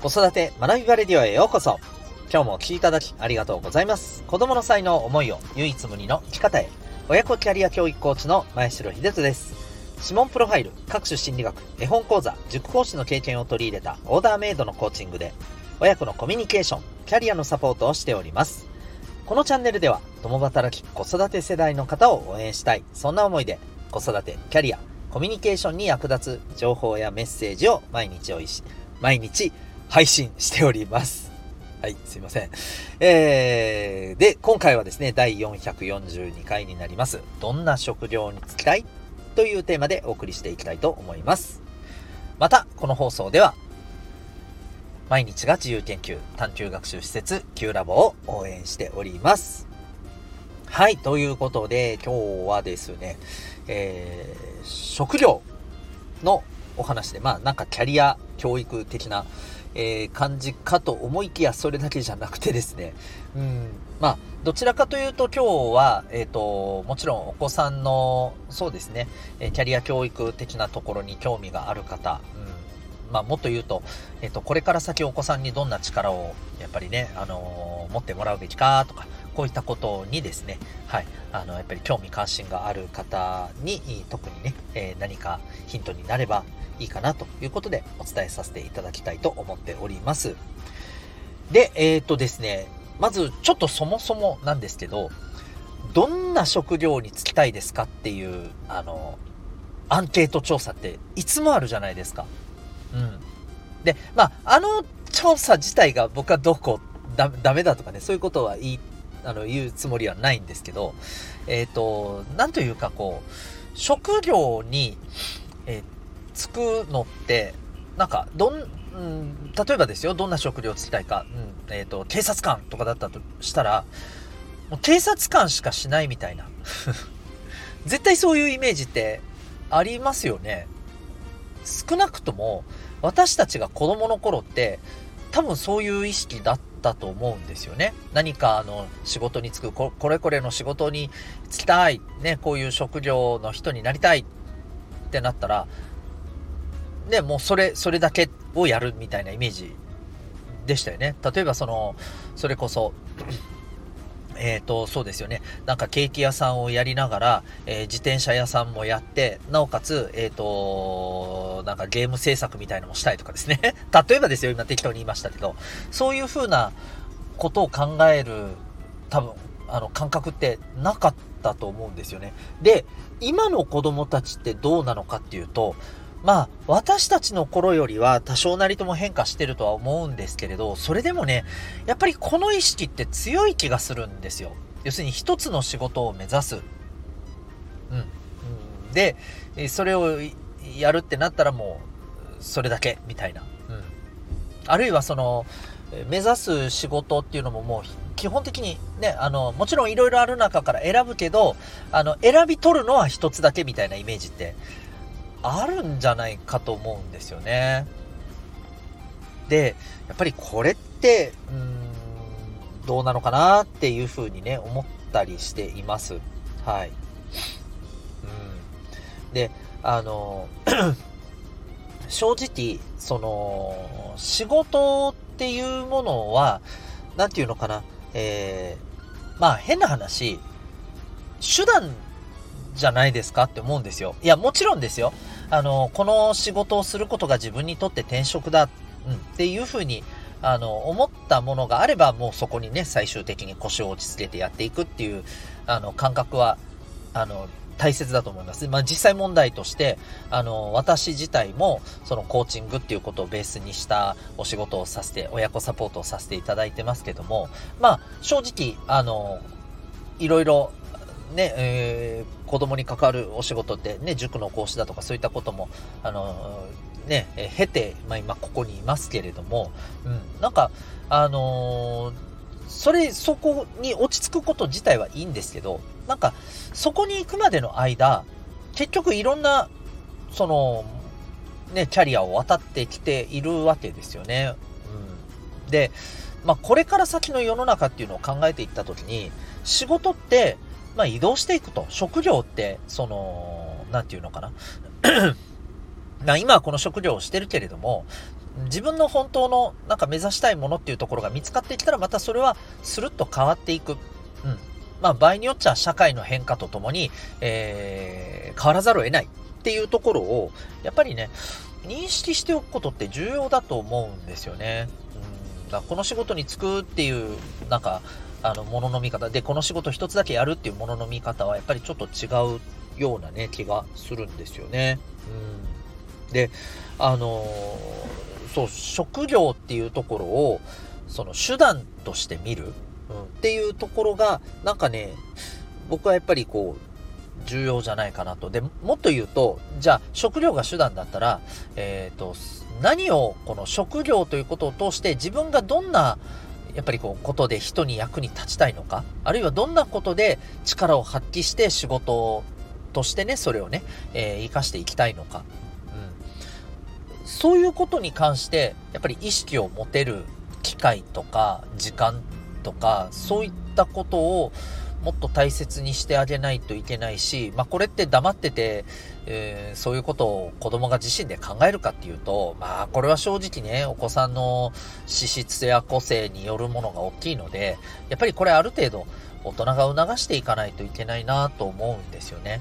子育て学びバレディオへようこそ。今日もお聴きいただきありがとうございます。子供の才能思いを唯一無二の生き方へ。親子キャリア教育コーチの前城秀人です。指紋プロファイル、各種心理学、絵本講座、塾講師の経験を取り入れたオーダーメイドのコーチングで、親子のコミュニケーション、キャリアのサポートをしております。このチャンネルでは、共働き子育て世代の方を応援したい、そんな思いで、子育て、キャリア、コミュニケーションに役立つ情報やメッセージを毎日おいし、毎日配信しております。はい、すいません。えー、で、今回はですね、第442回になります。どんな食料につきたい？というテーマでお送りしていきたいと思います。また、この放送では、毎日が自由研究探究学習施設 Q ラボを応援しております。はい、ということで、今日はですね、えー、食料のお話で、まあなんかキャリア教育的な、えー、感じかと思いきや、それだけじゃなくてですね、うん、まあ、どちらかというと今日は、えっ、ー、と、もちろんお子さんの、そうですね、えキャリア教育的なところに興味がある方、うん、まあ、もっと言うと、えっ、と、これから先お子さんにどんな力を、やっぱりね、あの持ってもらうべきかとか、こういったことにですね、はい、あの、やっぱり興味関心がある方に、特にね、え何かヒントになればいいかなということでお伝えさせていただきたいと思っております。で、えっ、ー、とですね、まずちょっとそもそもなんですけど、どんな食料に就きたいですかっていう、あの、アンケート調査っていつもあるじゃないですか。うん。で、まあ、あの調査自体が僕はどこだ、ダメだとかね、そういうことは言い、あの、言うつもりはないんですけど、えっ、ー、と、なんというかこう、食料に、えーつくのって、なんか、どん、うん、例えばですよ、どんな食料をつきたいか、うん、え、ー、と、警察官とかだったとしたら、もう警察官しかしないみたいな。絶対そういうイメージってありますよね。少なくとも、私たちが子供の頃って、多分そういう意識だったと思うんですよね。何かあの仕事に就くこ、これこれの仕事に就きたい、ね、こういう職業の人になりたいってなったら、ね、もうそれ、それだけをやるみたいなイメージでしたよね。例えばその、それこそ、えっ、ー、と、そうですよね。なんかケーキ屋さんをやりながら、えー、自転車屋さんもやって、なおかつ、えっ、ー、と、なんかゲーム制作みたいのもしたいとかですね。例えばですよ、今適当に言いましたけど、そういう風なことを考える、多分、あの、感覚ってなかったと思うんですよね。で、今の子供たちってどうなのかっていうと、まあ、私たちの頃よりは多少なりとも変化してるとは思うんですけれど、それでもね、やっぱりこの意識って強い気がするんですよ。要するに一つの仕事を目指す。うん。で、それをやるってなったらもう、それだけ、みたいな。うん。あるいはその、目指す仕事っていうのももう基本的にね、あの、もちろんいろいろある中から選ぶけど、あの、選び取るのは一つだけみたいなイメージってあるんじゃないかと思うんですよね。で、やっぱりこれって、うーん、どうなのかなっていうふうにね、思ったりしています。はい。うん。で、あの、正直、その、仕事っていうものは、なんていうのかな、えー、まあ変な話、手段じゃないですかって思うんですよ。いや、もちろんですよ。あの、この仕事をすることが自分にとって転職だ、うん、っていうふうに、あの、思ったものがあれば、もうそこにね、最終的に腰を落ち着けてやっていくっていう、あの、感覚は、あの、大切だと思います。まあ、実際問題として、あの、私自体も、そのコーチングっていうことをベースにしたお仕事をさせて、親子サポートをさせていただいてますけども、まあ、正直、あの、いろいろね、えー、子供に関わるお仕事ってね、塾の講師だとかそういったことも、あの、ね、えー、経て、まあ今ここにいますけれども、うん、なんか、あのー、それ、そこに落ち着くこと自体はいいんですけど、なんか、そこに行くまでの間、結局いろんな、その、ね、キャリアを渡ってきているわけですよね。うん。で、まあ、これから先の世の中っていうのを考えていったときに、仕事って、まあ移動していくと。職業って、その、なんていうのかな。ま今はこの職業をしてるけれども、自分の本当のなんか目指したいものっていうところが見つかってきたらまたそれはスルッと変わっていく。うん。まあ場合によっちゃ社会の変化とともに、えー、変わらざるを得ないっていうところを、やっぱりね、認識しておくことって重要だと思うんですよね。うん。だこの仕事に就くっていう、なんか、あの、ものの見方で、この仕事一つだけやるっていうものの見方は、やっぱりちょっと違うようなね、気がするんですよね。うん。で、あのー、そう、職業っていうところを、その手段として見る、うん、っていうところが、なんかね、僕はやっぱりこう、重要じゃないかなと。で、もっと言うと、じゃあ、食料が手段だったら、えっ、ー、と、何をこの職業ということを通して自分がどんなやっぱりこう、ことで人に役に立ちたいのか、あるいはどんなことで力を発揮して仕事としてね、それをね、えー、活かしていきたいのか？うん。そういうことに関して、やっぱり意識を持てる機会とか、時間とか、そういったことを、もっと大切にしてあげないといけないし、まあこれって黙ってて、えー、そういうことを子供が自身で考えるかっていうと、まあこれは正直ね、お子さんの資質や個性によるものが大きいので、やっぱりこれある程度大人が促していかないといけないなと思うんですよね。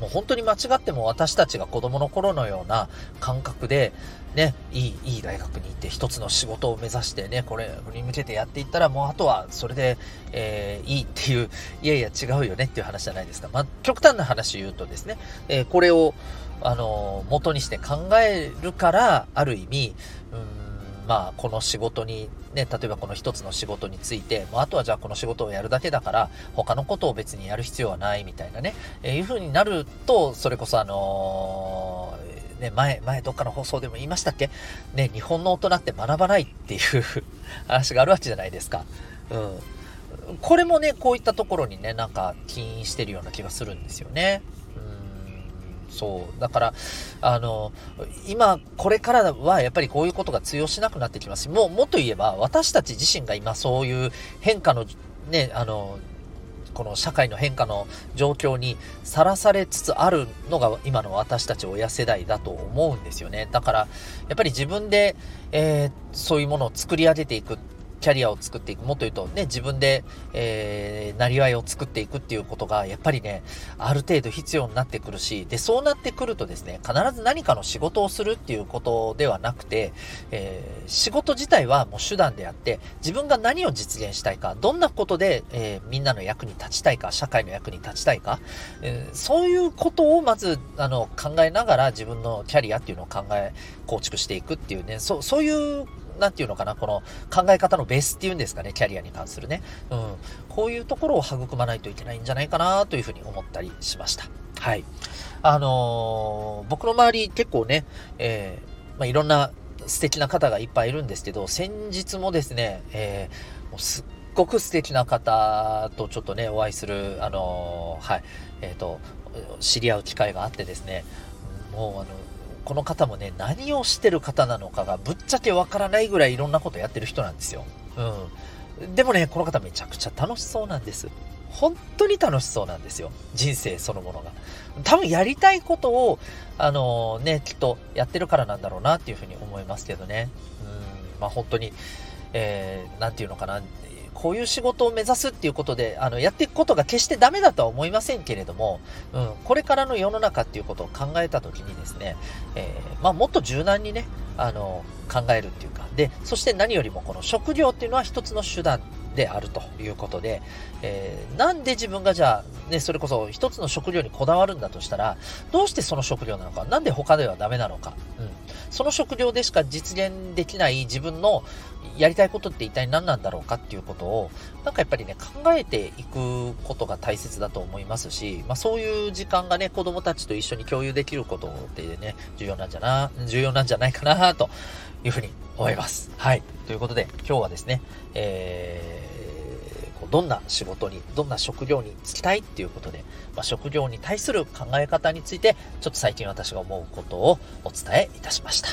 もう本当に間違っても私たちが子供の頃のような感覚で、ね、いい、いい大学に行って一つの仕事を目指してね、これに向けてやっていったらもうあとはそれで、えー、いいっていう、いやいや違うよねっていう話じゃないですか。まあ、極端な話言うとですね、えー、これを、あのー、元にして考えるから、ある意味、うんまあ、この仕事に、ね、例えばこの一つの仕事について、もうあとはじゃあこの仕事をやるだけだから、他のことを別にやる必要はないみたいなね、えー、いう風になると、それこそあのー、ね、前、前どっかの放送でも言いましたっけ？ね、日本の大人って学ばないっていう 話があるわけじゃないですか。うん。これもね、こういったところにね、なんか起因してるような気がするんですよね。そう。だから、あの、今、これからはやっぱりこういうことが通用しなくなってきますし、もう、もっと言えば、私たち自身が今そういう変化の、ね、あの、この社会の変化の状況にさらされつつあるのが今の私たち親世代だと思うんですよね。だから、やっぱり自分で、えー、そういうものを作り上げていくキャリアを作っていく。もっと言うとね、自分で、えー、なりわいを作っていくっていうことが、やっぱりね、ある程度必要になってくるし、で、そうなってくるとですね、必ず何かの仕事をするっていうことではなくて、えー、仕事自体はもう手段であって、自分が何を実現したいか、どんなことで、えー、みんなの役に立ちたいか、社会の役に立ちたいか、えー、そういうことをまず、あの、考えながら自分のキャリアっていうのを考え、構築していくっていうね、そう、そういうなんていうのかな、この考え方のベースっていうんですかね、キャリアに関するね。うん。こういうところを育まないといけないんじゃないかなというふうに思ったりしました。はい。あのー、僕の周り結構ね、えー、まあ、いろんな素敵な方がいっぱいいるんですけど、先日もですね、えー、もうすっごく素敵な方とちょっとね、お会いする、あのー、はい、えっ、と、知り合う機会があってですね、もうあの、この方もね、何をしてる方なのかがぶっちゃけわからないぐらいいろんなことやってる人なんですよ。うん。でもね、この方めちゃくちゃ楽しそうなんです。本当に楽しそうなんですよ。人生そのものが。多分やりたいことを、あのー、ね、きっとやってるからなんだろうなっていうふうに思いますけどね。うん、まあ本当に、えー、ていうのかな。こういう仕事を目指すっていうことで、あの、やっていくことが決してダメだとは思いませんけれども、うん、これからの世の中っていうことを考えたときにですね、えー、まあ、もっと柔軟にね、あの、考えるっていうか、で、そして何よりもこの職業っていうのは一つの手段であるということで、えー、なんで自分がじゃあ、ね、それこそ一つの職業にこだわるんだとしたら、どうしてその職業なのか、なんで他ではダメなのか、うん、その職業でしか実現できない自分のやりたいことって一体何なんだろうかっていうことを、なんかやっぱりね、考えていくことが大切だと思いますし、まあそういう時間がね、子供たちと一緒に共有できることってね、重要なんじゃな、重要なんじゃないかな、というふうに思います。はい。ということで、今日はですね、えー、どんな仕事に、どんな職業に就きたいっていうことで、まあ、職業に対する考え方について、ちょっと最近私が思うことをお伝えいたしました。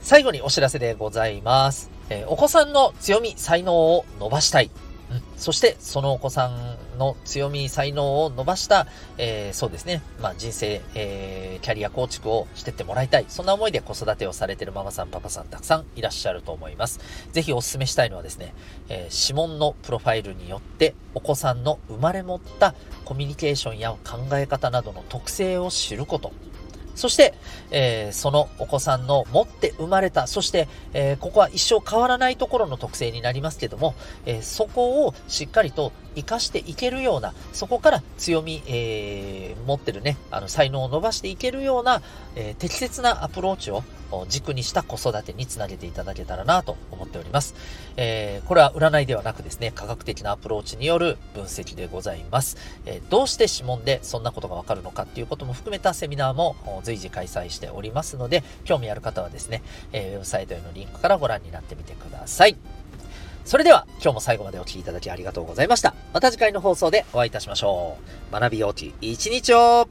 最後にお知らせでございます。えー、お子さんの強み、才能を伸ばしたい。そして、そのお子さんの強み、才能を伸ばした、えー、そうですね、まあ、人生、えー、キャリア構築をしてってもらいたい。そんな思いで子育てをされているママさん、パパさん、たくさんいらっしゃると思います。ぜひお勧めしたいのはですね、えー、指紋のプロファイルによって、お子さんの生まれ持ったコミュニケーションや考え方などの特性を知ること。そして、えー、そのお子さんの持って生まれた、そして、えー、ここは一生変わらないところの特性になりますけども、えー、そこをしっかりと活かしていけるような、そこから強み、えー、持ってるね、あの、才能を伸ばしていけるような、えー、適切なアプローチを軸にした子育てにつなげていただけたらなと思っております。えー、これは占いではなくですね、科学的なアプローチによる分析でございます。えー、どうして指紋でそんなことがわかるのかっていうことも含めたセミナーも随時開催しておりますので、興味ある方はですね、えー、ウェブサイトへのリンクからご覧になってみてください。それでは、今日も最後までお聴きいただきありがとうございました。また次回の放送でお会いいたしましょう。学びようき一日を